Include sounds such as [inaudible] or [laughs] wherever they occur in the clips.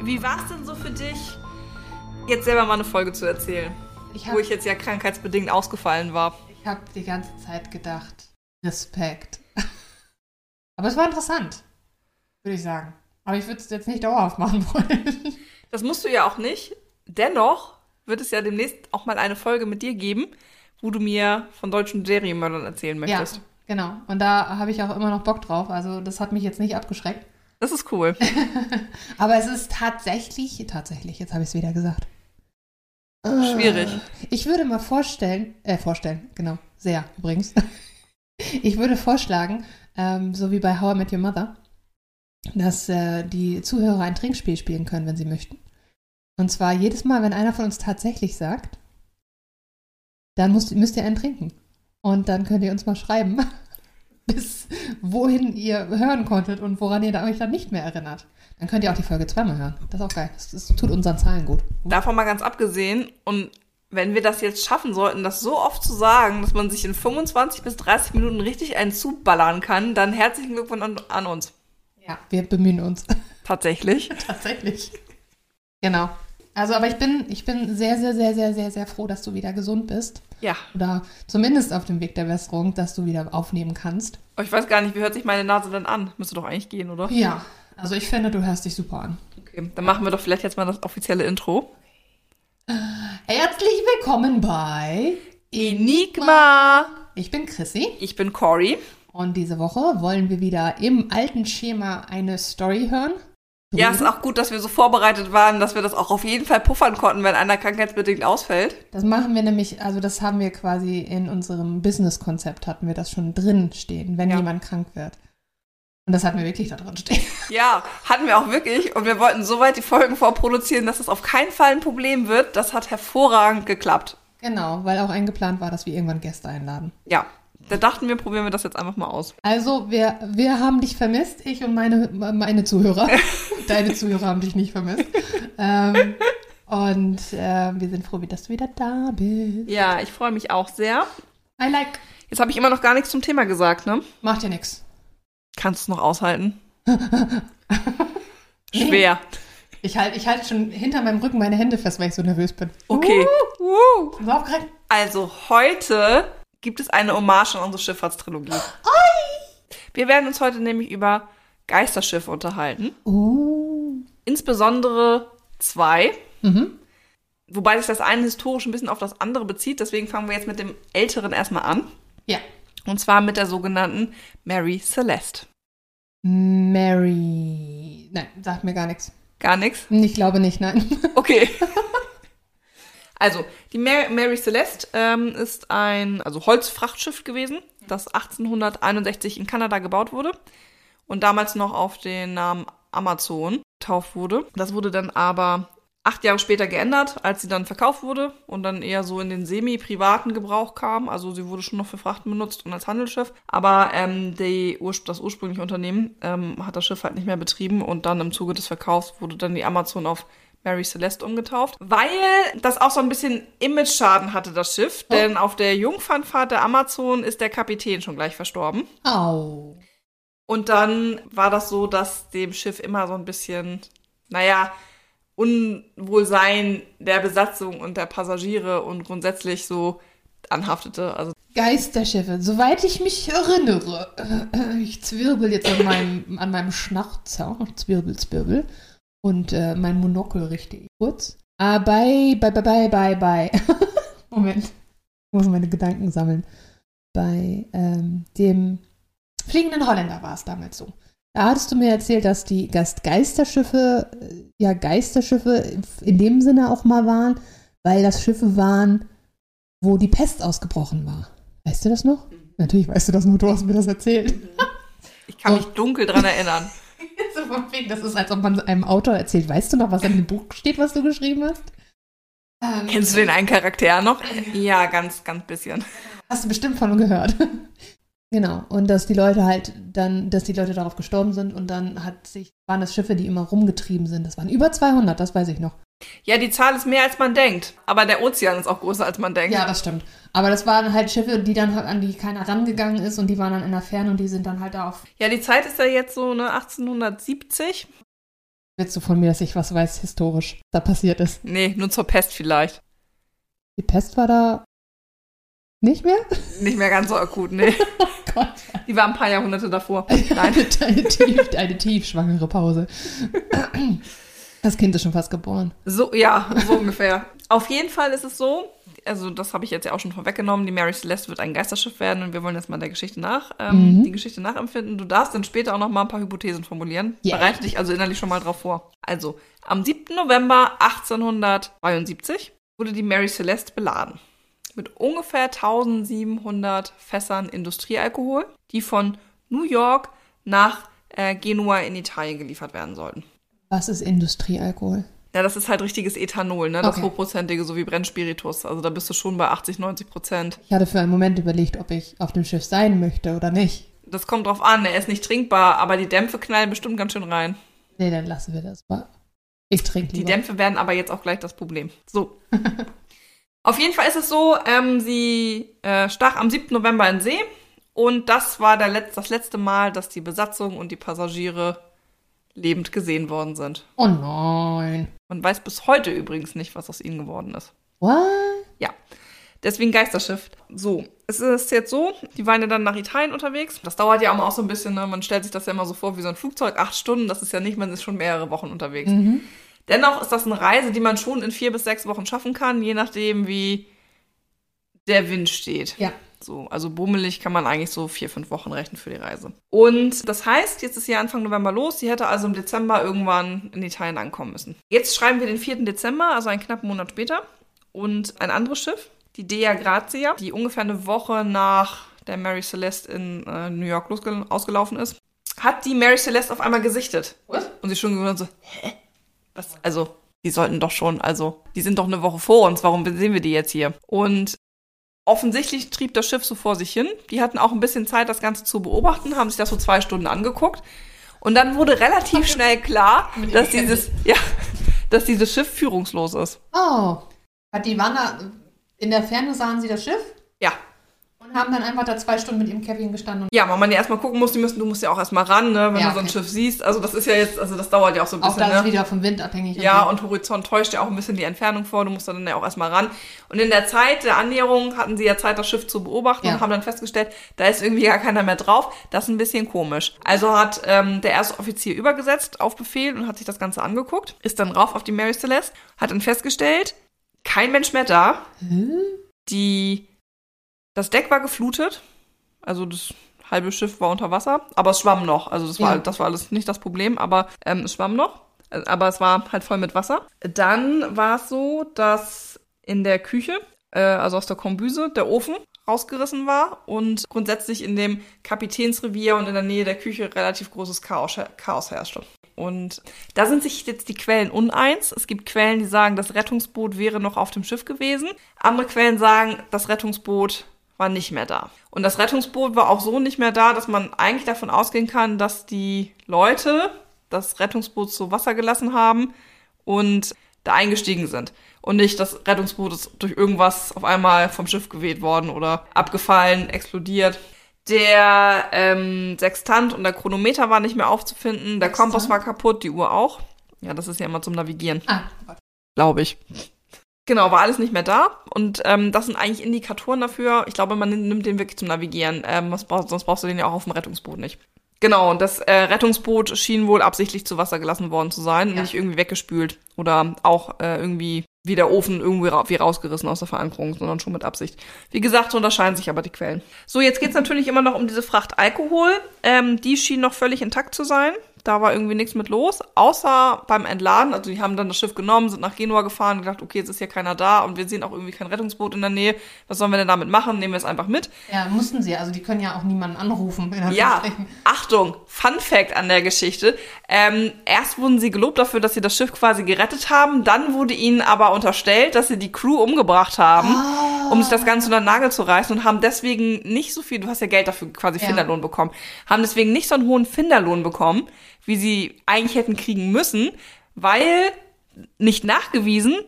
Wie, wie war es denn so für dich, jetzt selber mal eine Folge zu erzählen? Ich Wo habe ich jetzt ja krankheitsbedingt ausgefallen war. ich hab die ganze Zeit gedacht, Respekt. [laughs] Aber es war interessant, würde ich sagen. Aber ich würde es jetzt nicht dauerhaft machen wollen. [laughs] Das musst du ja auch nicht. Dennoch wird es ja demnächst auch mal eine Folge mit dir geben, wo du mir von deutschen Serienmördern erzählen möchtest. Ja, genau. Und da habe ich auch immer noch Bock drauf. Also das hat mich jetzt nicht abgeschreckt. Das ist cool. [laughs] Aber es ist tatsächlich, tatsächlich, jetzt habe ich es wieder gesagt. Äh, Schwierig. Ich würde mal vorstellen, äh, vorstellen, genau, sehr übrigens. [laughs] Ich würde vorschlagen, ähm, so wie bei How I Met Your Mother, dass äh, die Zuhörer ein Trinkspiel spielen können, wenn sie möchten. Und zwar jedes Mal, wenn einer von uns tatsächlich sagt, dann müsst, müsst ihr einen trinken. Und dann könnt ihr uns mal schreiben, [laughs] bis wohin ihr hören konntet und woran ihr euch dann nicht mehr erinnert. Dann könnt ihr auch die Folge zweimal hören. Das ist auch geil. Das, das tut unseren Zahlen gut. Davon mal ganz abgesehen, und wenn wir das jetzt schaffen sollten, das so oft zu sagen, dass man sich in 25 bis 30 Minuten richtig einen zuballern kann, dann herzlichen Glückwunsch an, an uns. Ja, wir bemühen uns. Tatsächlich. [laughs] Tatsächlich. Genau. Also, aber ich bin, ich bin sehr, sehr, sehr, sehr, sehr, sehr froh, dass du wieder gesund bist. Ja. Oder zumindest auf dem Weg der Besserung, dass du wieder aufnehmen kannst. Aber ich weiß gar nicht, wie hört sich meine Nase denn an? Müsste doch eigentlich gehen, oder? Ja. Also ich finde, du hörst dich super an. Okay, dann machen wir doch vielleicht jetzt mal das offizielle Intro. Herzlich willkommen bei Enigma! Ich bin Chrissy Ich bin Cory. und diese Woche wollen wir wieder im alten Schema eine Story hören. Ja, ist auch gut, dass wir so vorbereitet waren, dass wir das auch auf jeden Fall puffern konnten, wenn einer krankheitsbedingt ausfällt. Das machen wir nämlich, also das haben wir quasi in unserem Business-Konzept hatten wir das schon drin stehen, wenn Ja. jemand krank wird. Und das hatten wir wirklich da drin stehen. [laughs] Ja, hatten wir auch wirklich. Und wir wollten soweit die Folgen vorproduzieren, dass das auf keinen Fall ein Problem wird. Das hat hervorragend geklappt. Genau, weil auch eingeplant war, dass wir irgendwann Gäste einladen. Ja, da dachten wir, probieren wir das jetzt einfach mal aus. Also, wir, wir haben dich vermisst, ich und meine, meine Zuhörer. [laughs] Deine Zuhörer haben dich nicht vermisst. ähm, und äh, wir sind froh, dass du wieder da bist. Ja, ich freue mich auch sehr. I like. Jetzt habe ich immer noch gar nichts zum Thema gesagt, ne? Macht ja nix. Kannst du es noch aushalten? [laughs] Schwer. Ich halte ich halt schon hinter meinem Rücken meine Hände fest, weil ich so nervös bin. Okay. Uh, aufgeregt. Also heute gibt es eine Hommage an unsere Schifffahrtstrilogie. Wir werden uns heute nämlich über Geisterschiffe unterhalten. Uh. Insbesondere zwei. Mhm. Wobei sich das eine historisch ein bisschen auf das andere bezieht. Deswegen fangen wir jetzt mit dem älteren erstmal an. Ja. Und zwar mit der sogenannten Mary Celeste. Mary. Nein, sagt mir gar nichts. Gar nichts? Ich glaube nicht, nein. Okay. [laughs] Also, die Mary, Celeste ähm, ist ein also Holzfrachtschiff gewesen, das 1861 in Kanada gebaut wurde und damals noch auf den Namen Amazon getauft wurde. Das wurde dann aber acht Jahre später geändert, als sie dann verkauft wurde und dann eher so in den semi-privaten Gebrauch kam. Also sie wurde schon noch für Frachten benutzt und als Handelsschiff. Aber ähm, die, das ursprüngliche Unternehmen ähm, hat das Schiff halt nicht mehr betrieben und dann im Zuge des Verkaufs wurde dann die Amazon auf Mary Celeste umgetauft, weil das auch so ein bisschen Image-Schaden hatte, das Schiff. Oh. Denn auf der Jungfernfahrt der Amazon ist der Kapitän schon gleich verstorben. Au. Und dann war das so, dass dem Schiff immer so ein bisschen, naja, Unwohlsein der Besatzung und der Passagiere und grundsätzlich so anhaftete. Also Geisterschiffe, soweit ich mich erinnere. Äh, Ich zwirbel jetzt an meinem, an meinem Schnauzer. Zwirbel, zwirbel. Und äh, mein Monokel richte ich kurz. Ah, bei, bei, bei, bei, bei, bei. [laughs] Moment. Ich muss meine Gedanken sammeln. Bei ähm, dem fliegenden Holländer war es damals so. Da hattest du mir erzählt, dass die Gast Geisterschiffe, äh, ja, Geisterschiffe in dem Sinne auch mal waren, weil das Schiffe waren, wo die Pest ausgebrochen war. Weißt du das noch? Natürlich weißt du das noch, du hast mir das erzählt. ich kann mich dunkel dran erinnern. [laughs] so von wegen, das ist, als ob man einem Autor erzählt. Weißt du noch, was in dem Buch steht, was du geschrieben hast? Ähm, Kennst du den einen Charakter noch? Ja, ganz, ganz bisschen. Hast du bestimmt von gehört. [laughs] genau. Und dass die Leute halt dann, dass die Leute darauf gestorben sind und dann hat sich, waren das Schiffe, die immer rumgetrieben sind. Das waren über 200, das weiß ich noch. Ja, die Zahl ist mehr als man denkt. Aber der Ozean ist auch größer als man denkt. Ja, das stimmt. Aber das waren halt Schiffe, die dann halt an die keiner rangegangen ist und die waren dann in der Ferne und die sind dann halt da auf. Ja, die Zeit ist ja jetzt so, ne, 1870. Willst du von mir, dass ich was weiß, historisch da passiert ist? Nee, nur zur Pest vielleicht. Die Pest war da nicht mehr? [laughs] Nicht mehr ganz so akut, nee. [laughs] Oh Gott. Die war ein paar Jahrhunderte davor. [laughs] Nein. Eine, eine, tief, eine tiefschwangere Pause. Das Kind ist schon fast geboren. So, ja, so [laughs] ungefähr. Auf jeden Fall ist es so, also das habe ich jetzt ja auch schon vorweggenommen, die Mary Celeste wird ein Geisterschiff werden und wir wollen jetzt mal der Geschichte nach, ähm, Mhm. die Geschichte nachempfinden. Du darfst dann später auch noch mal ein paar Hypothesen formulieren. Ja. Bereite dich also innerlich schon mal drauf vor. Also, am 7. November 1872 wurde die Mary Celeste beladen. Mit ungefähr 1700 Fässern Industriealkohol, die von New York nach äh, Genua in Italien geliefert werden sollten. Was ist Industriealkohol? Ja, das ist halt richtiges Ethanol, ne? Das Okay. hochprozentige, so wie Brennspiritus. Also da bist du schon bei 80, 90 Prozent. Ich hatte für einen Moment überlegt, ob ich auf dem Schiff sein möchte oder nicht. Das kommt drauf an, er ist nicht trinkbar, aber die Dämpfe knallen bestimmt ganz schön rein. Nee, dann lassen wir das mal. Ich trinke Die lieber. Dämpfe werden aber jetzt auch gleich das Problem. So. [laughs] Auf jeden Fall ist es so, ähm, sie äh, stach am 7. November in See und das war der Letz das letzte Mal, dass die Besatzung und die Passagiere lebend gesehen worden sind. Oh nein. Man weiß bis heute übrigens nicht, was aus ihnen geworden ist. What? Ja, deswegen Geisterschiff. So, es ist jetzt so, die waren ja dann nach Italien unterwegs. Das dauert ja auch mal auch so ein bisschen, ne? man stellt sich das ja immer so vor wie so ein Flugzeug, acht Stunden, das ist ja nicht, man ist schon mehrere Wochen unterwegs. Mhm. Dennoch ist das eine Reise, die man schon in vier bis sechs Wochen schaffen kann, je nachdem, wie der Wind steht. Ja. So, also bummelig kann man eigentlich so vier, fünf Wochen rechnen für die Reise. Und das heißt, jetzt ist sie Anfang November los. Sie hätte also im Dezember irgendwann in Italien ankommen müssen. Jetzt schreiben wir den 4. Dezember, also einen knappen Monat später. Und ein anderes Schiff, die Dea Grazia, die ungefähr eine Woche nach der Mary Celeste in äh, New York ausgelaufen ist, hat die Mary Celeste auf einmal gesichtet. Was? Und sie schon gewundert so, hä? Was? Also, die sollten doch schon, also, die sind doch eine Woche vor uns, warum sehen wir die jetzt hier? Und offensichtlich trieb das Schiff so vor sich hin. Die hatten auch ein bisschen Zeit, das Ganze zu beobachten, haben sich das so zwei Stunden angeguckt. Und dann wurde relativ schnell klar, dass dieses, ja, dass dieses Schiff führungslos ist. Oh. Hat die da, in der Ferne sahen sie das Schiff Ja. Und haben dann einfach da zwei Stunden mit ihrem Käffchen gestanden. Und Ja, weil man ja erstmal gucken muss, die müssen, du musst ja auch erstmal ran, ne, wenn Ja, du so ein okay. Schiff siehst. Also das ist ja jetzt, also das dauert ja auch so ein auch bisschen, das ne? ist wieder vom Wind abhängig. Ja, so. und Horizont täuscht ja auch ein bisschen die Entfernung vor. Du musst dann ja auch erstmal ran. Und in der Zeit der Annäherung hatten sie ja Zeit, das Schiff zu beobachten Ja. und haben dann festgestellt, da ist irgendwie gar keiner mehr drauf. Das ist ein bisschen komisch. Also hat ähm, der erste Offizier übergesetzt auf Befehl und hat sich das Ganze angeguckt, ist dann rauf auf die Mary Celeste, hat dann festgestellt, kein Mensch mehr da. Hä? Die, das Deck war geflutet. Also das halbe Schiff war unter Wasser, aber es schwamm noch. Also das war, Ja. das war alles nicht das Problem, aber ähm, es schwamm noch. Aber es war halt voll mit Wasser. Dann war es so, dass in der Küche, äh, also aus der Kombüse, der Ofen rausgerissen war und grundsätzlich in dem Kapitänsrevier und in der Nähe der Küche relativ großes Chaos, Chaos herrschte. Und da sind sich jetzt die Quellen uneins. Es gibt Quellen, die sagen, das Rettungsboot wäre noch auf dem Schiff gewesen. Andere Quellen sagen, das Rettungsboot war nicht mehr da. Und das Rettungsboot war auch so nicht mehr da, dass man eigentlich davon ausgehen kann, dass die Leute das Rettungsboot zu Wasser gelassen haben und da eingestiegen sind. Und nicht, das Rettungsboot ist durch irgendwas auf einmal vom Schiff geweht worden oder abgefallen, explodiert. Der ähm, Sextant und der Chronometer war nicht mehr aufzufinden, der Sextant? Kompass war kaputt, die Uhr auch. Ja, das ist ja immer zum Navigieren Ah, glaube ich. Genau, war alles nicht mehr da. Und ähm, das sind eigentlich Indikatoren dafür. Ich glaube, man nimmt den wirklich zum Navigieren. Ähm, was brauch, sonst brauchst du den ja auch auf dem Rettungsboot nicht. Genau, und das äh, Rettungsboot schien wohl absichtlich zu Wasser gelassen worden zu sein Ja. nicht irgendwie weggespült oder auch äh, irgendwie wie der Ofen irgendwie ra wie rausgerissen aus der Verankerung, sondern schon mit Absicht. Wie gesagt, so unterscheiden sich aber die Quellen. So, jetzt geht's natürlich immer noch um diese Fracht Alkohol. Ähm, die schien noch völlig intakt zu sein. Da war irgendwie nichts mit los, außer beim Entladen. Also die haben dann das Schiff genommen, sind nach Genua gefahren und gedacht, okay, jetzt ist hier keiner da und wir sehen auch irgendwie kein Rettungsboot in der Nähe. Was sollen wir denn damit machen? Nehmen wir es einfach mit. Ja, mussten sie. Also die können ja auch niemanden anrufen. Ja. Achtung, Fun Fact an der Geschichte. Ähm, erst wurden sie gelobt dafür, dass sie das Schiff quasi gerettet haben. Dann wurde ihnen aber unterstellt, dass sie die Crew umgebracht haben, Ah. Um sich das Ganze unter den Nagel zu reißen und haben deswegen nicht so viel, du hast ja Geld dafür quasi Ja. Finderlohn bekommen, haben deswegen nicht so einen hohen Finderlohn bekommen, wie sie eigentlich hätten kriegen müssen, weil nicht nachgewiesen,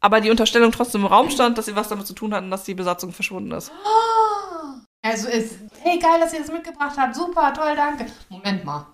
aber die Unterstellung trotzdem im Raum stand, dass sie was damit zu tun hatten, dass die Besatzung verschwunden ist. Also ist, hey, geil, dass ihr das mitgebracht habt. Super, toll, danke. Moment mal.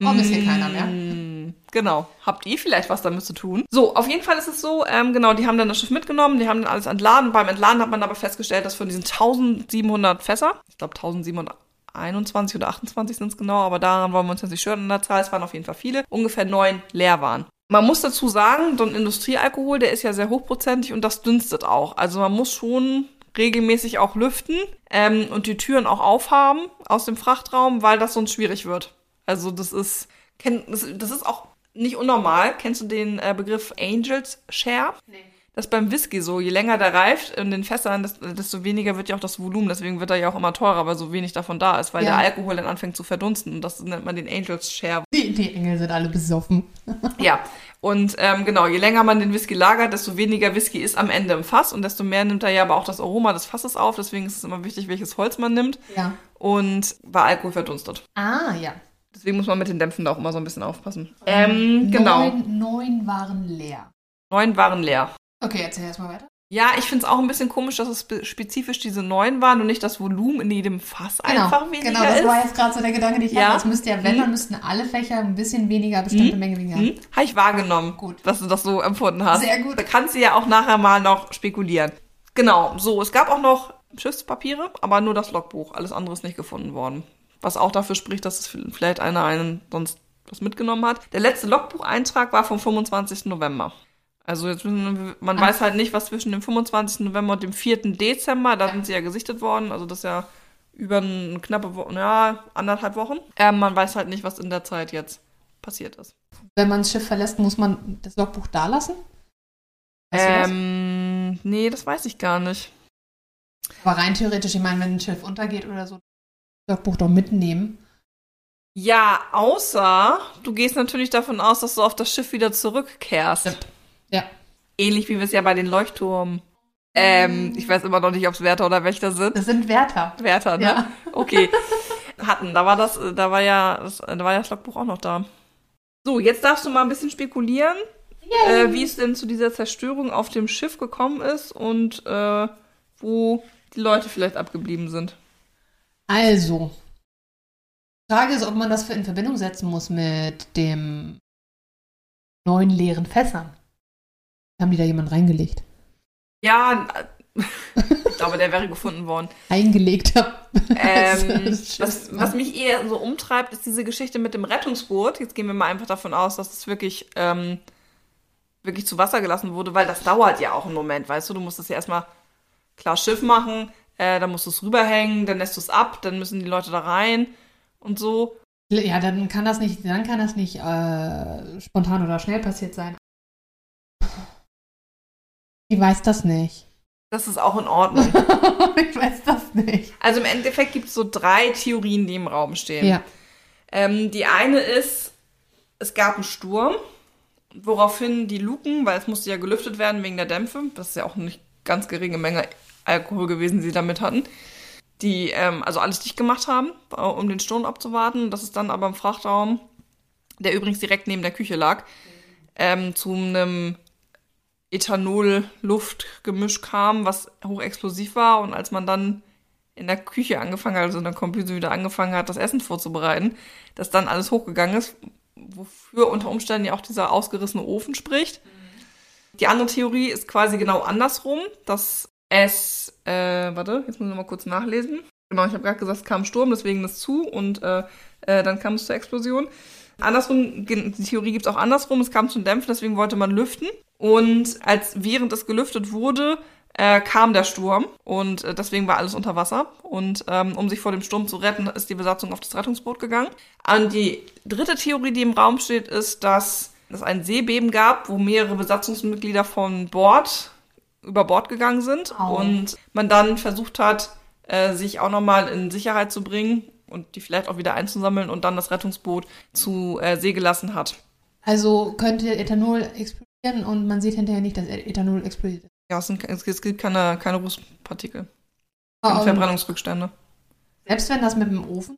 Warum ist hier keiner mehr? Genau. Habt ihr vielleicht was damit zu tun? So, auf jeden Fall ist es so, ähm, genau, die haben dann das Schiff mitgenommen, die haben dann alles entladen. Beim Entladen hat man aber festgestellt, dass von diesen 1700 Fässer, ich glaube 1721 oder 28 sind es genau, aber daran wollen wir uns jetzt nicht stören in der Zahl, es waren auf jeden Fall viele, ungefähr neun leer waren. Man muss dazu sagen, so ein Industriealkohol, der ist ja sehr hochprozentig und das dünstet auch. Also man muss schon regelmäßig auch lüften ähm, und die Türen auch aufhaben aus dem Frachtraum, weil das sonst schwierig wird. Also das ist, das ist auch nicht unnormal. Kennst du den äh, Begriff Angels Share? Nee. Das ist beim Whisky so. Je länger der reift in den Fässern, desto weniger wird ja auch das Volumen. Deswegen wird er ja auch immer teurer, weil so wenig davon da ist, weil ja. der Alkohol dann anfängt zu verdunsten. Und das nennt man den Angels Share. Die, die Engel sind alle besoffen. [laughs] ja. Und ähm, genau, je länger man den Whisky lagert, desto weniger Whisky ist am Ende im Fass und desto mehr nimmt er ja aber auch das Aroma des Fasses auf. Deswegen ist es immer wichtig, welches Holz man nimmt. Ja. Und weil Alkohol verdunstet. Ah, ja. Deswegen muss man mit den Dämpfen da auch immer so ein bisschen aufpassen. Ähm, genau. Neun, neun waren leer. Neun waren leer. Okay, erzähl erstmal weiter. Ja, ich finde es auch ein bisschen komisch, dass es spezifisch diese neun waren und nicht das Volumen in jedem Fass genau, einfach weniger Genau, das ist. war jetzt gerade so der Gedanke, den ich ja. hatte. Es müsste ja, wenn, dann müssten alle Fächer ein bisschen weniger, bestimmte hm. Menge weniger. Hm. Habe ich wahrgenommen, gut. dass du das so empfunden hast. Sehr gut. Da kannst du ja auch nachher mal noch spekulieren. Genau, so, es gab auch noch Schiffspapiere, aber nur das Logbuch. Alles andere ist nicht gefunden worden. Was auch dafür spricht, dass es vielleicht einer einen sonst was mitgenommen hat. Der letzte Logbucheintrag war vom 25. November. Also jetzt man Ach. weiß halt nicht, was zwischen dem 25. November und dem 4. Dezember, da sind sie ja gesichtet worden, also das ist ja über eine knappe Woche, ja, anderthalb Wochen. Ähm, man weiß halt nicht, was in der Zeit jetzt passiert ist. Wenn man das Schiff verlässt, muss man das Logbuch da lassen? Weißt ähm, das? nee, das weiß ich gar nicht. Aber rein theoretisch, ich meine, wenn ein Schiff untergeht oder so, Logbuch doch mitnehmen. Ja, außer du gehst natürlich davon aus, dass du auf das Schiff wieder zurückkehrst. Stimmt. Ja. Ähnlich wie wir es ja bei den Leuchtturmen. Ähm, ich weiß immer noch nicht, ob es Wärter oder Wächter sind. Das sind Wärter. Wärter, ne? Ja. Okay. [laughs] Hatten. Da war das, da war ja, das, da war ja das Logbuch auch noch da. So, jetzt darfst du mal ein bisschen spekulieren, äh, wie es denn zu dieser Zerstörung auf dem Schiff gekommen ist und äh, wo die Leute vielleicht abgeblieben sind. Also, die Frage ist, ob man das in Verbindung setzen muss mit dem neuen leeren Fässern. Haben die da jemand reingelegt? Ja, [laughs] ich glaube, der wäre gefunden worden. Eingelegt habe. [laughs] Ähm, was, was, mich eher so umtreibt, ist diese Geschichte mit dem Rettungsboot. Jetzt gehen wir mal einfach davon aus, dass es wirklich, ähm, wirklich zu Wasser gelassen wurde, weil das dauert ja auch einen Moment, weißt du? Du musst das ja erstmal klar Schiff machen, äh, dann musst du es rüberhängen, dann lässt du es ab, dann müssen die Leute da rein und so. Ja, dann kann das nicht, dann kann das nicht äh, spontan oder schnell passiert sein. Ich weiß das nicht. Das ist auch in Ordnung. [laughs] ich weiß das nicht. Also im Endeffekt gibt es so drei Theorien, die im Raum stehen. Ja. Ähm, die eine ist, es gab einen Sturm, woraufhin die Luken, weil es musste ja gelüftet werden wegen der Dämpfe, das ist ja auch eine ganz geringe Menge Alkohol gewesen, sie damit hatten, die ähm, also alles dicht gemacht haben, äh, um den Sturm abzuwarten. Das ist dann aber im Frachtraum, der übrigens direkt neben der Küche lag, ähm, zu einem Ethanol-Luft-Gemisch kam, was hochexplosiv war. Und als man dann in der Küche angefangen hat, also in der Kombüse wieder angefangen hat, das Essen vorzubereiten, dass dann alles hochgegangen ist, wofür unter Umständen ja auch dieser ausgerissene Ofen spricht. Die andere Theorie ist quasi genau andersrum, dass es, äh, warte, jetzt muss ich noch mal kurz nachlesen. Genau, ich habe gerade gesagt, es kam Sturm, deswegen das zu und äh, äh, dann kam es zur Explosion. Andersrum, die Theorie gibt es auch andersrum, es kam zum Dämpfen, deswegen wollte man lüften. Und als während es gelüftet wurde, äh, kam der Sturm und äh, deswegen war alles unter Wasser. Und ähm, um sich vor dem Sturm zu retten, ist die Besatzung auf das Rettungsboot gegangen. Und die dritte Theorie, die im Raum steht, ist, dass es ein Seebeben gab, wo mehrere Besatzungsmitglieder von Bord über Bord gegangen sind oh. und man dann versucht hat, äh, sich auch nochmal in Sicherheit zu bringen und die vielleicht auch wieder einzusammeln und dann das Rettungsboot zu äh, See gelassen hat. Also könnte Ethanol explodieren und man sieht hinterher nicht, dass Ethanol explodiert. Ja, es, sind, es gibt keine, keine Rußpartikel. Keine um, ah, Verbrennungsrückstände. Selbst wenn das mit dem Ofen?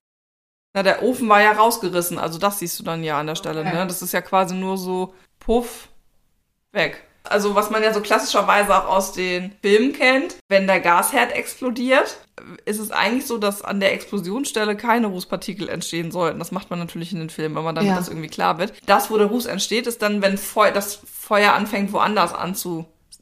Na, der Ofen war ja rausgerissen, also das siehst du dann ja an der Stelle, okay. ne? Das ist ja quasi nur so puff weg. Also was man ja so klassischerweise auch aus den Filmen kennt, wenn der Gasherd explodiert, ist es eigentlich so, dass an der Explosionsstelle keine Rußpartikel entstehen sollten. Das macht man natürlich in den Filmen, aber damit Ja. das irgendwie klar wird. Das, wo der Ruß entsteht, ist dann, wenn Feu das Feuer anfängt, woanders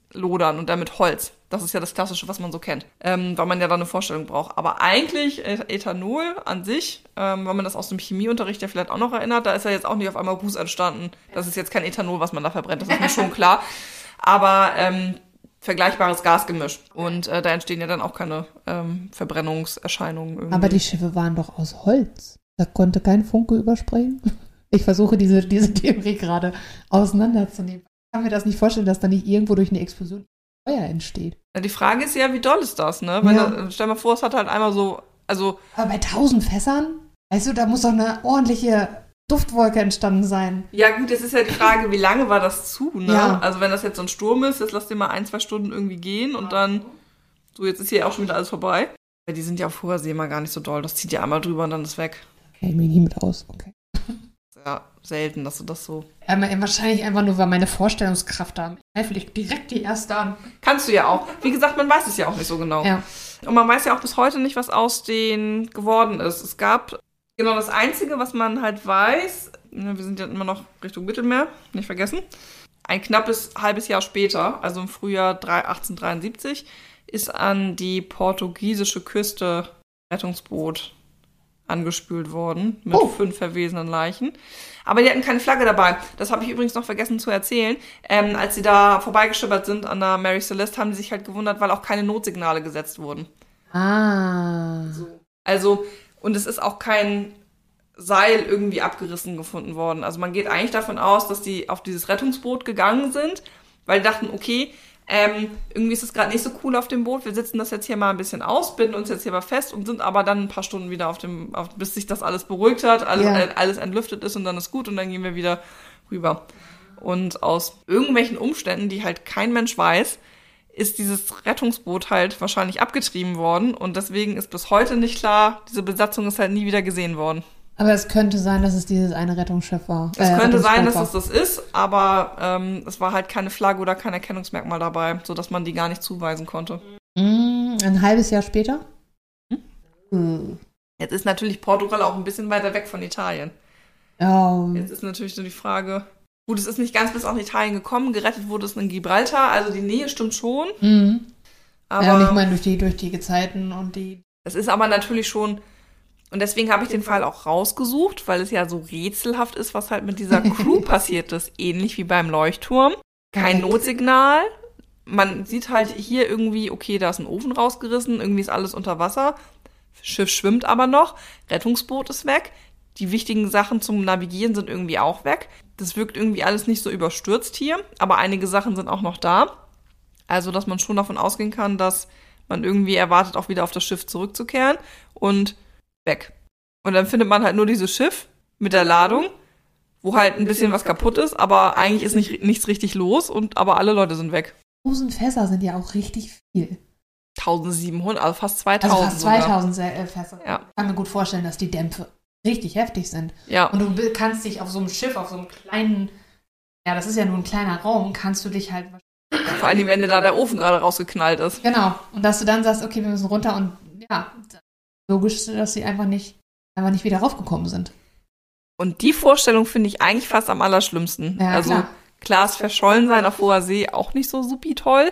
anzulodern und damit Holz. Das ist ja das Klassische, was man so kennt, ähm, weil man ja da eine Vorstellung braucht. Aber eigentlich äh, Ethanol an sich, ähm, wenn man das aus dem Chemieunterricht ja vielleicht auch noch erinnert, da ist ja jetzt auch nicht auf einmal Ruß entstanden. Das ist jetzt kein Ethanol, was man da verbrennt, das ist mir schon klar. Aber ähm, vergleichbares Gasgemisch. Und äh, da entstehen ja dann auch keine ähm, Verbrennungserscheinungen. Irgendwie. Aber die Schiffe waren doch aus Holz. Da konnte kein Funke überspringen. Ich versuche diese, diese Theorie gerade auseinanderzunehmen. Ich kann mir das nicht vorstellen, dass da nicht irgendwo durch eine Explosion Feuer entsteht. Ja, die Frage ist ja, wie doll ist das, ne? Wenn Ja. da, stell mal vor, es hat halt einmal so, also Aber bei 1000 Fässern, weißt du, da muss doch eine ordentliche Duftwolke entstanden sein. Ja, gut, jetzt ist ja die Frage, wie lange war das zu, ne? Ja. Also wenn das jetzt so ein Sturm ist, jetzt lass dir mal ein, zwei Stunden irgendwie gehen und dann, so jetzt ist hier auch schon wieder alles vorbei. Ja, die sind ja auf hoher See mal gar nicht so doll. Das zieht ja einmal drüber und dann ist weg. Okay, mir nie mit aus. Okay. Selten, dass du das so. Ähm, wahrscheinlich einfach nur, weil meine Vorstellungskraft da zweifle ich direkt die erste an. Kannst du ja auch. Wie gesagt, man weiß es ja auch nicht so genau. Ja. Und man weiß ja auch bis heute nicht, was aus denen geworden ist. Es gab genau das Einzige, was man halt weiß, ne, wir sind ja immer noch Richtung Mittelmeer, nicht vergessen. Ein knappes halbes Jahr später, also im Frühjahr 3 1873, ist an die portugiesische Küste Rettungsboot angespült worden mit Oh. fünf verwesenen Leichen. Aber die hatten keine Flagge dabei. Das habe ich übrigens noch vergessen zu erzählen. Ähm, als sie da vorbeigeschippert sind an der Mary Celeste, haben die sich halt gewundert, weil auch keine Notsignale gesetzt wurden. Ah. Also, und es ist auch kein Seil irgendwie abgerissen gefunden worden. Also man geht eigentlich davon aus, dass die auf dieses Rettungsboot gegangen sind, weil die dachten, okay, ähm, irgendwie ist es gerade nicht so cool auf dem Boot. Wir sitzen das jetzt hier mal ein bisschen aus, binden uns jetzt hier mal fest und sind aber dann ein paar Stunden wieder auf dem, auf, bis sich das alles beruhigt hat, alles, Ja. alles entlüftet ist und dann ist gut und dann gehen wir wieder rüber. Und aus irgendwelchen Umständen, die halt kein Mensch weiß, ist dieses Rettungsboot halt wahrscheinlich abgetrieben worden und deswegen ist bis heute nicht klar, diese Besatzung ist halt nie wieder gesehen worden. Aber es könnte sein, dass es dieses eine Rettungsschiff war. Es Äh, könnte sein, dass es das ist, aber ähm, es war halt keine Flagge oder kein Erkennungsmerkmal dabei, sodass man die gar nicht zuweisen konnte. Mm, ein halbes Jahr später? Hm? Hm. Jetzt ist natürlich Portugal auch ein bisschen weiter weg von Italien. Ähm, Jetzt ist natürlich so die Frage, gut, es ist nicht ganz bis nach Italien gekommen, gerettet wurde es in Gibraltar, also die Nähe stimmt schon, mhm. aber ja, ich meine, durch die, durch die Gezeiten und die. Es ist aber natürlich schon, und deswegen habe ich den Fall auch rausgesucht, weil es ja so rätselhaft ist, was halt mit dieser Crew [laughs] passiert ist. Ähnlich wie beim Leuchtturm. Kein. Notsignal. Man sieht halt hier irgendwie, okay, da ist ein Ofen rausgerissen, irgendwie ist alles unter Wasser. Schiff schwimmt aber noch, Rettungsboot ist weg. Die wichtigen Sachen zum Navigieren sind irgendwie auch weg. Das wirkt irgendwie alles nicht so überstürzt hier, aber einige Sachen sind auch noch da. Also, dass man schon davon ausgehen kann, dass man irgendwie erwartet, auch wieder auf das Schiff zurückzukehren und weg. Und dann findet man halt nur dieses Schiff mit der Ladung, wo halt ein bisschen was kaputt ist, aber eigentlich ist nicht, nichts richtig los und aber alle Leute sind weg. 1000 Fässer sind ja auch richtig viel. 1700, also fast 2000. Also fast sogar. 2000 Se- äh, Fässer. Ja. Ich kann mir gut vorstellen, dass die Dämpfe richtig heftig sind. Ja, Und du kannst dich auf so einem Schiff, auf so einem kleinen, ja, das ist ja nur ein kleiner Raum, kannst du dich halt. vor allem, wenn da der Ofen gerade rausgeknallt ist. Genau. Und dass du dann sagst, okay, wir müssen runter und ja, logisch, dass sie einfach nicht, einfach nicht wieder raufgekommen sind. Und die Vorstellung finde ich eigentlich fast am allerschlimmsten. Ja, also klar. es verschollen sein auf hoher See auch nicht so supi toll.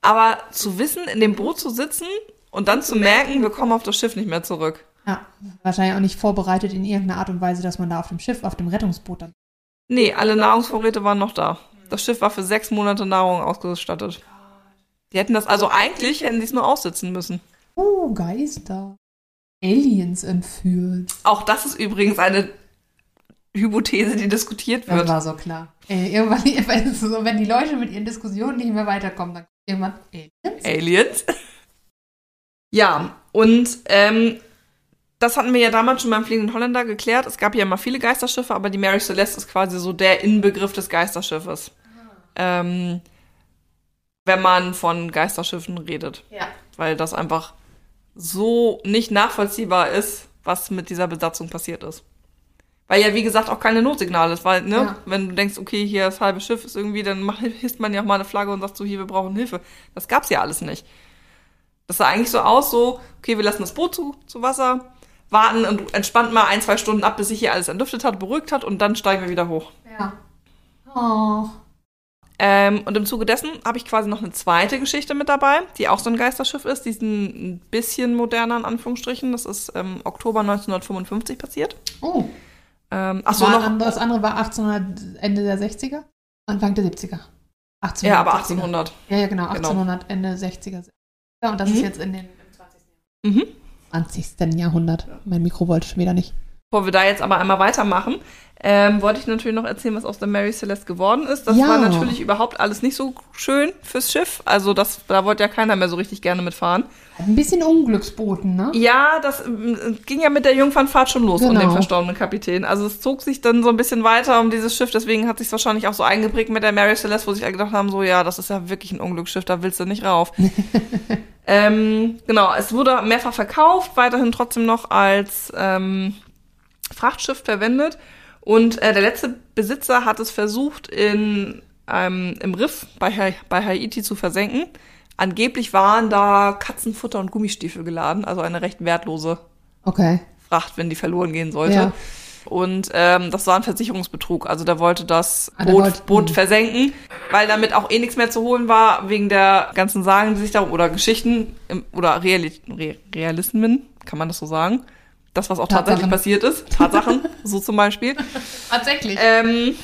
Aber zu wissen, in dem Boot zu sitzen und dann zu merken, wir kommen auf das Schiff nicht mehr zurück. Ja, wahrscheinlich auch nicht vorbereitet in irgendeiner Art und Weise, dass man da auf dem Schiff, auf dem Rettungsboot dann. Nee, alle Nahrungsvorräte waren noch da. Das Schiff war für sechs Monate Nahrung ausgestattet. Die hätten das also eigentlich, hätten sie es nur aussitzen müssen. Oh, Geister. Aliens entführt. Auch das ist übrigens eine Hypothese, die diskutiert Das wird. war so klar. Äh, irgendwann, [laughs] so, wenn die Leute mit ihren Diskussionen nicht mehr weiterkommen, dann kommt irgendwann Aliens. Aliens. Ja, und ähm, das hatten wir ja damals schon beim Fliegenden Holländer geklärt. Es gab ja immer viele Geisterschiffe, aber die Mary Celeste ist quasi so der Inbegriff des Geisterschiffes. Ähm, wenn man von Geisterschiffen redet. Ja. Weil das einfach so nicht nachvollziehbar ist, was mit dieser Besatzung passiert ist. Weil ja, wie gesagt, auch keine Notsignale ist, weil, ne, Ja. wenn du denkst, okay, hier das halbe Schiff ist irgendwie, dann mach, [laughs] hisst man ja auch mal eine Flagge und sagt so, hier, wir brauchen Hilfe. Das gab's ja alles nicht. Das sah eigentlich so aus, so, okay, wir lassen das Boot zu, zu Wasser, warten und entspannt mal ein, zwei Stunden ab, bis sich hier alles entlüftet hat, beruhigt hat und dann steigen wir wieder hoch. Ja. Oh. Ähm, und im Zuge dessen habe ich quasi noch eine zweite Geschichte mit dabei, die auch so ein Geisterschiff ist. Die ist ein bisschen moderner, in Anführungsstrichen. Das ist im Oktober 1955 passiert. Oh. Ähm, ach so, noch. an- das andere war 1800, Ende der 60er? Anfang der 70er. 1800, Ja, aber 60er. 1800. Ja, ja, genau. Genau. 1800, Ende 60er. Ja, und das Mhm. ist jetzt in den im 20. Mhm. 20. Jahrhundert. Mein Mikro wollte schon wieder nicht. Bevor wir da jetzt aber einmal weitermachen, ähm, wollte ich natürlich noch erzählen, was aus der Mary Celeste geworden ist. Das Ja. war natürlich überhaupt alles nicht so schön fürs Schiff. Also das, da wollte ja keiner mehr so richtig gerne mitfahren. Ein bisschen Unglücksboten, ne? Ja, das ähm, ging ja mit der Jungfernfahrt schon los und Genau. dem verstorbenen Kapitän. Also es zog sich dann so ein bisschen weiter um dieses Schiff, deswegen hat sich wahrscheinlich auch so eingeprägt mit der Mary Celeste, wo sich alle gedacht haben, so ja, das ist ja wirklich ein Unglücksschiff, da willst du nicht rauf. [laughs] ähm, genau, es wurde mehrfach verkauft, weiterhin trotzdem noch als ähm, Frachtschiff verwendet. Und äh, der letzte Besitzer hat es versucht, in, ähm, im Riff bei, Ha- bei Haiti zu versenken. Angeblich waren da Katzenfutter und Gummistiefel geladen, also eine recht wertlose Okay. Fracht, wenn die verloren gehen sollte. Ja. Und ähm, das war ein Versicherungsbetrug. Also der wollte das Ah, Boot, wollte- Boot hm. versenken, weil damit auch eh nichts mehr zu holen war, wegen der ganzen Sagen, die sich da, oder Geschichten, im, oder Reali Re Realismen, kann man das so sagen? Das, was auch tatsächlich Tatsachen. passiert ist. Tatsachen, [laughs] so zum Beispiel. Tatsächlich. Ähm,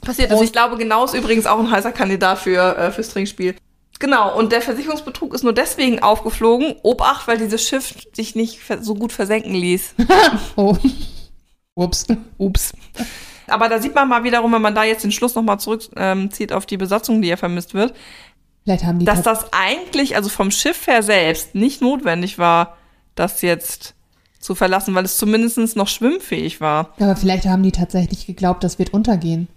passiert ist. Ich glaube, genau ist übrigens auch ein heißer Kandidat für, äh, fürs Trinkspiel. Genau, und der Versicherungsbetrug ist nur deswegen aufgeflogen, Obacht, weil dieses Schiff sich nicht so gut versenken ließ. [laughs] oh. Ups. Ups. Aber da sieht man mal wiederum, wenn man da jetzt den Schluss nochmal zurückzieht ähm, auf die Besatzung, die ja vermisst wird, Vielleicht haben die dass das eigentlich, also vom Schiff her selbst, nicht notwendig war, das jetzt zu verlassen, weil es zumindest noch schwimmfähig war. Aber vielleicht haben die tatsächlich geglaubt, das wird untergehen.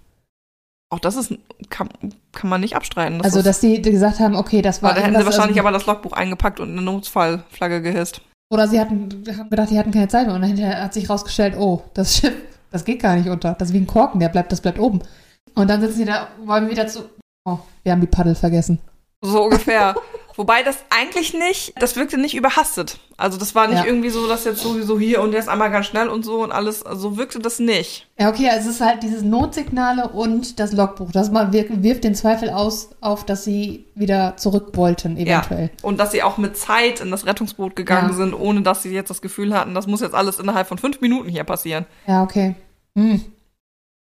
Auch das ist, kann, kann man nicht abstreiten. also, das dass die gesagt haben, okay, das war da hätten sie wahrscheinlich also, aber das Logbuch eingepackt und eine Notfallflagge gehisst. Oder sie hatten, haben gedacht, die hatten keine Zeit mehr. Und dann hat sich rausgestellt, oh, das Schiff, das geht gar nicht unter. Das ist wie ein Korken, der bleibt, das bleibt oben. Und dann sitzen sie da, wollen wieder zu. Oh, wir haben die Paddel vergessen. So ungefähr. [laughs] Wobei das eigentlich nicht, das wirkte nicht überhastet. Also das war nicht Ja. irgendwie so, dass jetzt sowieso hier und jetzt einmal ganz schnell und so und alles. Also so wirkte das nicht. Ja, okay, also es ist halt dieses Notsignale und das Logbuch. Das mal wir- wirft den Zweifel aus, auf, dass sie wieder zurück wollten, eventuell. Ja. Und dass sie auch mit Zeit in das Rettungsboot gegangen Ja. sind, ohne dass sie jetzt das Gefühl hatten, das muss jetzt alles innerhalb von fünf Minuten hier passieren. Ja, okay. Hm,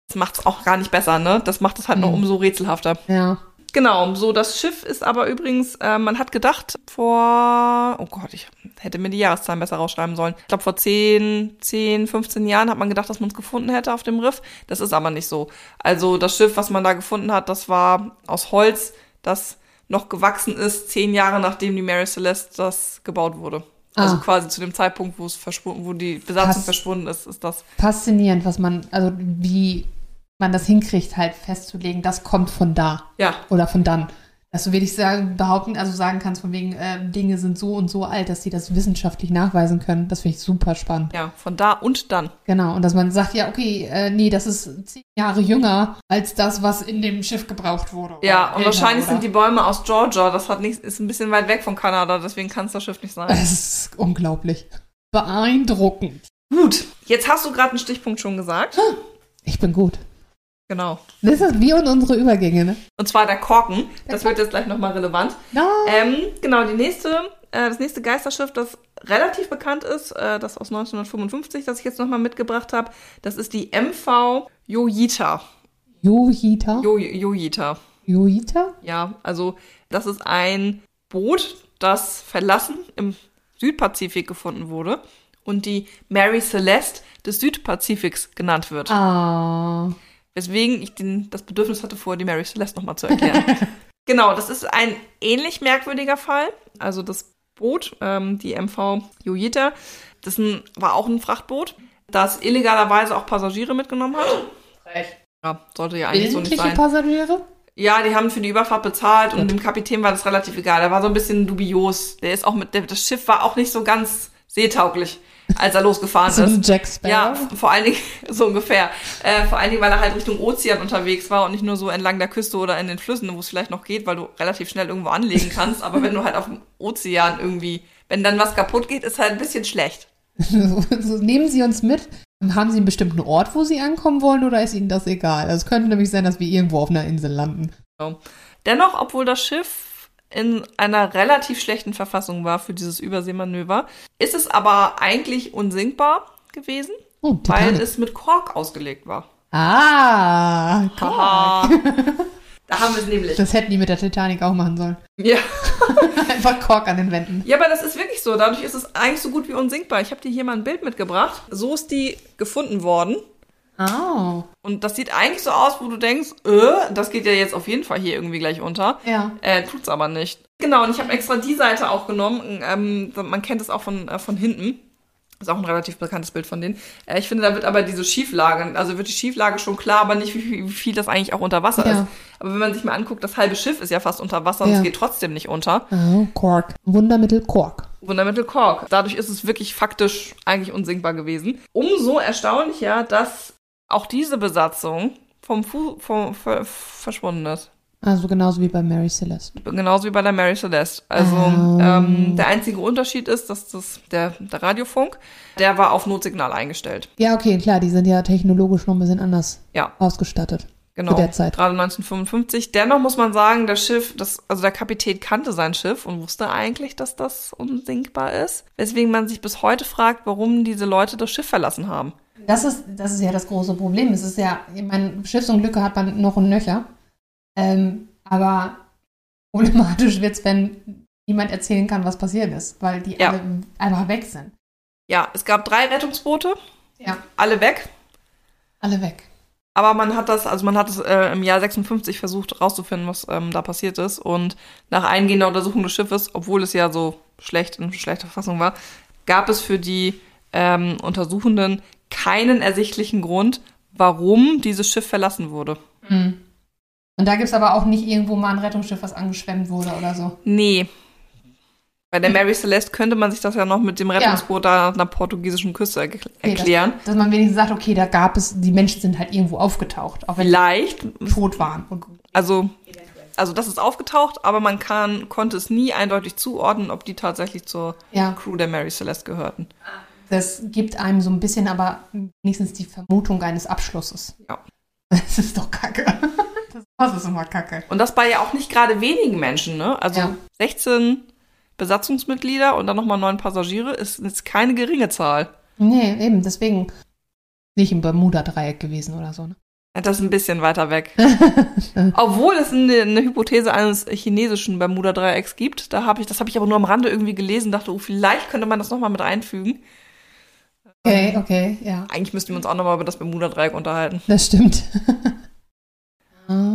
Das macht es auch gar nicht besser, ne? Das macht es halt noch Mhm. umso rätselhafter. ja. Genau, so das Schiff ist aber übrigens, äh, man hat gedacht vor, oh Gott, ich hätte mir die Jahreszahlen besser rausschreiben sollen. Ich glaube vor 10, 10, 15 Jahren hat man gedacht, dass man es gefunden hätte auf dem Riff. Das ist aber nicht so. Also das Schiff, was man da gefunden hat, das war aus Holz, das noch gewachsen ist, zehn Jahre nachdem die Mary Celeste das gebaut wurde. Also Ah. quasi zu dem Zeitpunkt, wo es verschwunden, wo die Besatzung Pass- verschwunden ist, ist das. Faszinierend, was man, also wie man das hinkriegt, halt festzulegen, das kommt von da Ja, oder von dann. Dass du wirklich sagen, behaupten, also sagen kannst, von wegen, äh, Dinge sind so und so alt, dass sie das wissenschaftlich nachweisen können. Das finde ich super spannend. ja, von da und dann. Genau. Und dass man sagt, ja, okay, äh, nee, das ist zehn Jahre jünger als das, was in dem Schiff gebraucht wurde. Ja, und älter, wahrscheinlich oder? sind die Bäume aus Georgia. Das hat nicht, ist ein bisschen weit weg von Kanada, deswegen kann es das Schiff nicht sein. [laughs] Es ist unglaublich. Beeindruckend. Gut, jetzt hast du gerade einen Stichpunkt schon gesagt. Ich bin gut. Genau. Das ist wie und unsere Übergänge, ne? Und zwar der Korken. Das wird jetzt gleich nochmal relevant. No. Ähm, genau, die nächste, äh, das nächste Geisterschiff, das relativ bekannt ist, äh, das aus 1955, das ich jetzt nochmal mitgebracht habe, das ist die MV Yojita. Yojita. Jo Yojita. Yojita? Ja, also das ist ein Boot, das verlassen im Südpazifik gefunden wurde und die Mary Celeste des Südpazifiks genannt wird. Ah. Weswegen ich den, das Bedürfnis hatte, vorher die Mary Celeste nochmal zu erklären. [laughs] genau, das ist ein ähnlich merkwürdiger Fall. Also das Boot, ähm, die MV Yojita, das ein, war auch ein Frachtboot, das illegalerweise auch Passagiere mitgenommen hat. Ja, sollte ja eigentlich so nicht sein. Passagiere? Ja, die haben für die Überfahrt bezahlt und dem Kapitän war das relativ egal. Er war so ein bisschen dubios. Der ist auch mit, der, das Schiff war auch nicht so ganz seetauglich, als er losgefahren So ist. Jack Sparrow. Ja, vor allen Dingen, [laughs] so ungefähr. Äh, vor allen Dingen, weil er halt Richtung Ozean unterwegs war und nicht nur so entlang der Küste oder in den Flüssen, wo es vielleicht noch geht, weil du relativ schnell irgendwo anlegen [laughs] kannst. Aber wenn du halt auf dem Ozean irgendwie, wenn dann was kaputt geht, ist halt ein bisschen schlecht. so, [laughs] so, nehmen Sie uns mit. Haben Sie einen bestimmten Ort, wo Sie ankommen wollen, oder ist Ihnen das egal? Also es könnte nämlich sein, dass wir irgendwo auf einer Insel landen. Dennoch, obwohl das Schiff in einer relativ schlechten Verfassung war für dieses Überseemanöver, ist es aber eigentlich unsinkbar gewesen, Oh, weil es mit Kork ausgelegt war. Ah, Kork. [laughs] Da haben wir es nämlich. Das hätten die mit der Titanic auch machen sollen. Ja. [laughs] Einfach Kork an den Wänden. ja, aber das ist wirklich so. Dadurch ist es eigentlich so gut wie unsinkbar. Ich habe dir hier mal ein Bild mitgebracht. So ist die gefunden worden. Oh. Und das sieht eigentlich so aus, wo du denkst, äh, das geht ja jetzt auf jeden Fall hier irgendwie gleich unter. Ja. Äh, tut's aber nicht. Genau, und ich habe extra die Seite auch genommen. Ähm, man kennt es auch von, äh, von hinten. Ist auch ein relativ bekanntes Bild von denen. Äh, ich finde, da wird aber diese Schieflage, also wird die Schieflage schon klar, aber nicht, wie, viel- wie viel das eigentlich auch unter Wasser Ja. ist. Aber wenn man sich mal anguckt, das halbe Schiff ist ja fast unter Wasser und Ja. es geht trotzdem nicht unter. Oh, Kork. Wundermittel Kork. Wundermittel Kork. Dadurch ist es wirklich faktisch eigentlich unsinkbar gewesen. Umso erstaunlicher, dass auch diese Besatzung vom, Fu vom ver verschwunden ist. Also genauso wie bei Mary Celeste. Genauso wie bei der Mary Celeste. Also Ähm. ähm, der einzige Unterschied ist, dass das der, der Radiofunk, der war auf Notsignal eingestellt. Ja, okay, klar, die sind ja technologisch noch ein bisschen anders Ja, ausgestattet. genau. Zu der Zeit. Gerade 1955. Dennoch muss man sagen, das Schiff, das, also der Kapitän kannte sein Schiff und wusste eigentlich, dass das unsinkbar ist. Weswegen man sich bis heute fragt, warum diese Leute das Schiff verlassen haben. Das ist, das ist ja das große Problem. Es ist ja, ich meine, Schiffsunglücke hat man noch und nöcher. Ähm, aber problematisch wird's, wenn niemand erzählen kann, was passiert ist, weil die Ja. alle einfach weg sind. Ja, es gab drei Rettungsboote, Ja. alle weg. Alle weg. Aber man hat das, also man hat es äh, im Jahr 56 versucht rauszufinden, was ähm, da passiert ist. Und nach eingehender Untersuchung des Schiffes, obwohl es ja so schlecht in schlechter Fassung war, gab es für die ähm, Untersuchenden keinen ersichtlichen Grund, warum dieses Schiff verlassen wurde. Mhm. Und da gibt's aber auch nicht irgendwo mal ein Rettungsschiff, was angeschwemmt wurde oder so. Nee. Bei der Mary Celeste könnte man sich das ja noch mit dem Rettungsboot da nach einer portugiesischen Küste Okay, erklären. Dass, dass man wenigstens sagt, okay, da gab es, die Menschen sind halt irgendwo aufgetaucht, auch wenn Vielleicht, die tot waren. Und, also, also das ist aufgetaucht, aber man kann, konnte es nie eindeutig zuordnen, ob die tatsächlich zur ja, Crew der Mary Celeste gehörten. Das gibt einem so ein bisschen aber wenigstens die Vermutung eines Abschlusses. Ja. Das ist doch kacke. Das, ist immer kacke. Und das bei ja auch nicht gerade wenigen Menschen, ne? Also Ja. 16 Besatzungsmitglieder und dann nochmal neun Passagiere ist jetzt keine geringe Zahl. Nee, eben, deswegen nicht im Bermuda-Dreieck gewesen oder so. Ne? Das ist ein bisschen weiter weg. [laughs] Obwohl es eine, eine Hypothese eines chinesischen Bermuda-Dreiecks gibt. Da habe ich, das habe ich aber nur am Rande irgendwie gelesen, dachte, oh, vielleicht könnte man das nochmal mit einfügen. Okay, okay, ja. Eigentlich müssten wir uns auch nochmal über das Bermuda-Dreieck unterhalten. Das stimmt. [laughs] Ah.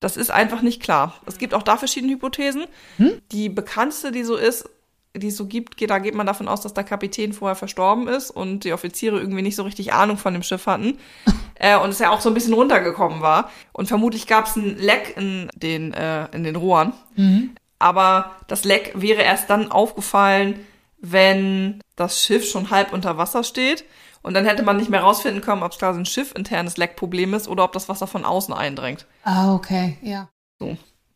Das ist einfach nicht klar. Es gibt auch da verschiedene Hypothesen. Hm? Die bekannteste, die so ist, die es so gibt, geht, da geht man davon aus, dass der Kapitän vorher verstorben ist und die Offiziere irgendwie nicht so richtig Ahnung von dem Schiff hatten. [laughs] äh, und es ja auch so ein bisschen runtergekommen war. Und vermutlich gab es ein Leck in den, äh, in den Rohren. Mhm. Aber das Leck wäre erst dann aufgefallen, wenn das Schiff schon halb unter Wasser steht. Und dann hätte man nicht mehr rausfinden können, ob es quasi ein schiffinternes Leckproblem ist oder ob das Wasser von außen eindringt. Ah, okay, ja.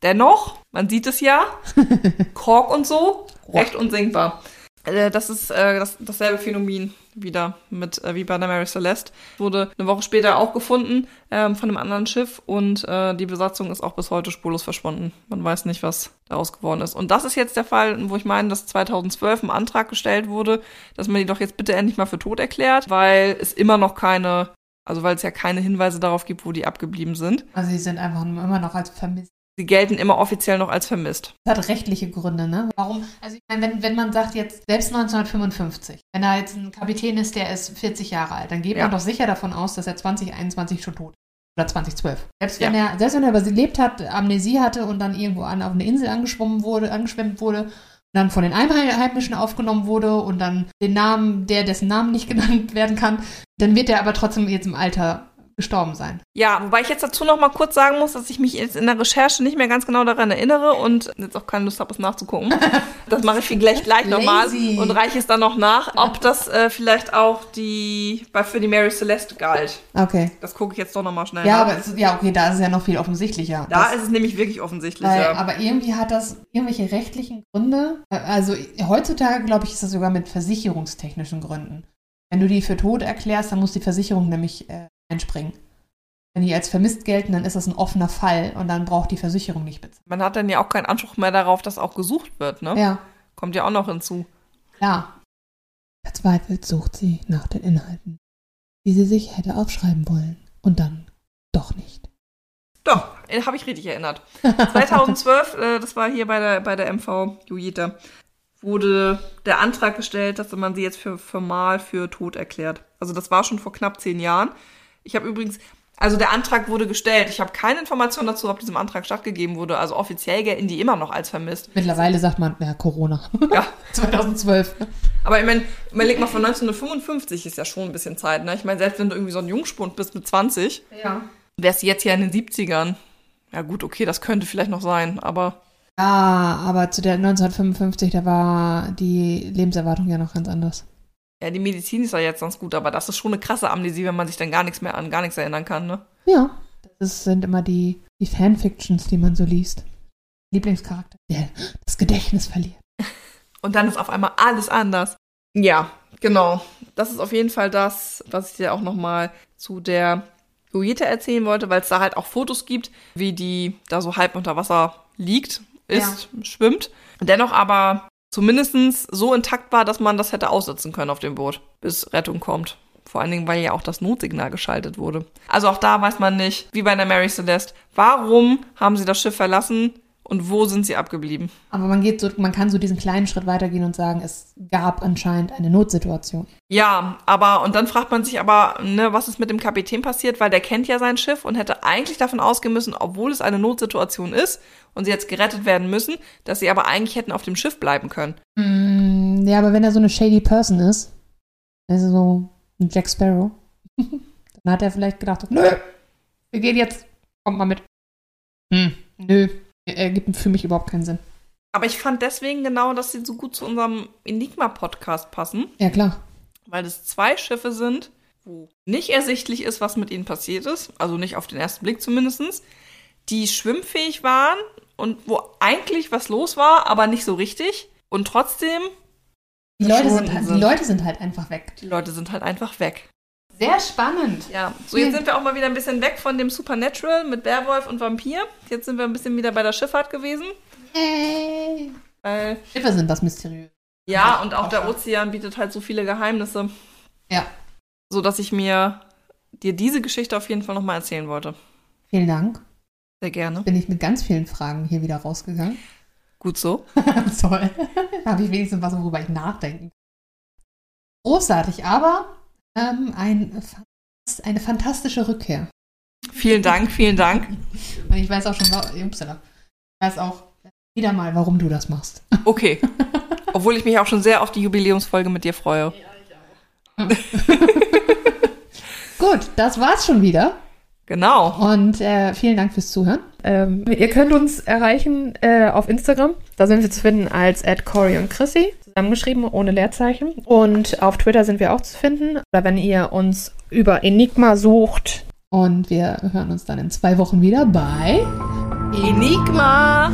Dennoch, man sieht es ja, [laughs] Kork und so, recht unsinkbar. Äh, Das ist äh, das, dasselbe Phänomen wieder mit äh, wie bei der Mary Celeste. Wurde eine Woche später auch gefunden ähm, von einem anderen Schiff und äh, die Besatzung ist auch bis heute spurlos verschwunden. Man weiß nicht, was daraus geworden ist. Und das ist jetzt der Fall, wo ich meine, dass 2012 ein Antrag gestellt wurde, dass man die doch jetzt bitte endlich mal für tot erklärt, weil es immer noch keine, also weil es ja keine Hinweise darauf gibt, wo die abgeblieben sind. Also sie sind einfach nur immer noch als vermisst. Sie gelten immer offiziell noch als vermisst. Das hat rechtliche Gründe, ne? Warum? Also ich meine, wenn, wenn man sagt jetzt, selbst 1955, wenn da jetzt ein Kapitän ist, der ist 40 Jahre alt, dann geht Ja. man doch sicher davon aus, dass er 2021 schon tot ist. Oder 2012. Selbst wenn Ja. er, selbst wenn er überlebt hat, Amnesie hatte und dann irgendwo an, auf eine Insel angeschwommen wurde, angeschwemmt wurde, und dann von den Einheimischen aufgenommen wurde und dann den Namen, der dessen Namen nicht [laughs] genannt werden kann, dann wird er aber trotzdem jetzt im Alter gestorben sein. Ja, wobei ich jetzt dazu noch mal kurz sagen muss, dass ich mich jetzt in der Recherche nicht mehr ganz genau daran erinnere und jetzt auch keine Lust habe, es nachzugucken. [laughs] Das mache ich vielleicht gleich nochmal und reiche es dann noch nach, ob das äh, vielleicht auch die bei für die Mary Celeste galt. Okay. Das gucke ich jetzt doch noch mal schnell Ja, nach. aber es, ja, okay, da ist es ja noch viel offensichtlicher. da Das- ist es nämlich wirklich offensichtlich. Weil. Aber irgendwie hat das irgendwelche rechtlichen Gründe. Also heutzutage, glaube ich, ist das sogar mit versicherungstechnischen Gründen. Wenn du die für tot erklärst, dann muss die Versicherung nämlich äh, einspringen. Wenn die als vermisst gelten, dann ist das ein offener Fall und dann braucht die Versicherung nicht bezahlen. Man hat dann ja auch keinen Anspruch mehr darauf, dass auch gesucht wird, ne? Ja, Kommt ja auch noch hinzu. klar. Verzweifelt sucht sie nach den Inhalten, die sie sich hätte aufschreiben wollen. Und dann doch nicht. Doch, habe ich richtig erinnert. 2012, [laughs] äh, das war hier bei der, bei der MV Jujita, wurde der Antrag gestellt, dass man sie jetzt für formal für tot erklärt. Also das war schon vor knapp zehn Jahren. Ich habe übrigens, also der Antrag wurde gestellt. Ich habe keine Information dazu, ob diesem Antrag stattgegeben wurde. Also offiziell gelten die immer noch als vermisst. Mittlerweile sagt man, ja, Corona. Ja, [laughs] 2012. aber ich meine, überleg mal, von 1955 ist ja schon ein bisschen Zeit. Ne? Ich meine, selbst wenn du irgendwie so ein Jungspund bist mit 20, Ja. wärst du jetzt ja in den 70ern. Ja gut, okay, das könnte vielleicht noch sein, aber Ja, aber zu der 1955, da war die Lebenserwartung ja noch ganz anders. Ja, die Medizin ist ja jetzt ganz gut, aber das ist schon eine krasse Amnesie, wenn man sich dann gar nichts mehr an gar nichts erinnern kann, ne? Ja. Das sind immer die, die Fanfictions, die man so liest. Lieblingscharakter, der das Gedächtnis verliert. [laughs] Und dann ist auf einmal alles anders. Ja, genau. Das ist auf jeden Fall das, was ich dir auch nochmal zu der Jujita erzählen wollte, weil es da halt auch Fotos gibt, wie die da so halb unter Wasser liegt, ist, schwimmt. Dennoch aber zumindestens so intakt war, dass man das hätte aussitzen können auf dem Boot, bis Rettung kommt. Vor allen Dingen, weil ja auch das Notsignal geschaltet wurde. Also auch da weiß man nicht, wie bei der Mary Celeste, warum haben sie das Schiff verlassen und wo sind sie abgeblieben? Aber man geht so, man kann so diesen kleinen Schritt weitergehen und sagen, es gab anscheinend eine Notsituation. Ja, aber, und dann fragt man sich aber, ne, was ist mit dem Kapitän passiert, weil der kennt ja sein Schiff und hätte eigentlich davon ausgehen müssen, obwohl es eine Notsituation ist und sie jetzt gerettet werden müssen, dass sie aber eigentlich hätten auf dem Schiff bleiben können. Mm, ja, aber wenn er so eine shady Person ist, also so ein Jack Sparrow, [laughs] dann hat er vielleicht gedacht, nö, wir gehen jetzt, kommt mal mit. Hm, nö, er gibt für mich überhaupt keinen Sinn. Aber ich fand deswegen genau, dass sie so gut zu unserem Enigma-Podcast passen, Ja, klar. weil es zwei Schiffe sind, wo nicht ersichtlich ist, was mit ihnen passiert ist, also nicht auf den ersten Blick zumindestens, die schwimmfähig waren und wo eigentlich was los war, aber nicht so richtig. Und trotzdem, Die Leute, sind, halt- die sind. Leute sind halt einfach weg. die Leute sind halt einfach weg. Sehr spannend. Ja, so jetzt sind wir auch mal wieder ein bisschen weg von dem Supernatural mit Werwolf und Vampir. Jetzt sind wir ein bisschen wieder bei der Schifffahrt gewesen. Hey. Weil, Schiffe sind das mysteriös. ja, und auch der Ozean bietet halt so viele Geheimnisse, Ja. so dass ich mir dir diese Geschichte auf jeden Fall nochmal erzählen wollte. Vielen Dank. Sehr gerne. Bin ich mit ganz vielen Fragen hier wieder rausgegangen. Gut so. [laughs] Toll. [laughs] Habe ich wenigstens was, worüber ich nachdenken kann. Großartig, aber ähm, ein, eine fantastische Rückkehr. Vielen Dank, vielen Dank. Und ich weiß auch schon, upsala. ich weiß auch wieder mal, warum du das machst. [laughs] Okay. Obwohl ich mich auch schon sehr auf die Jubiläumsfolge mit dir freue. [laughs] Gut, das war's schon wieder. Genau. Und äh, vielen Dank fürs Zuhören. Ähm, ihr könnt uns erreichen äh, auf Instagram. Da sind wir zu finden als Cory und Chrissy, zusammengeschrieben ohne Leerzeichen. Und auf Twitter sind wir auch zu finden. Oder wenn ihr uns über Enigma sucht, Und wir hören uns dann in zwei Wochen wieder bei Enigma.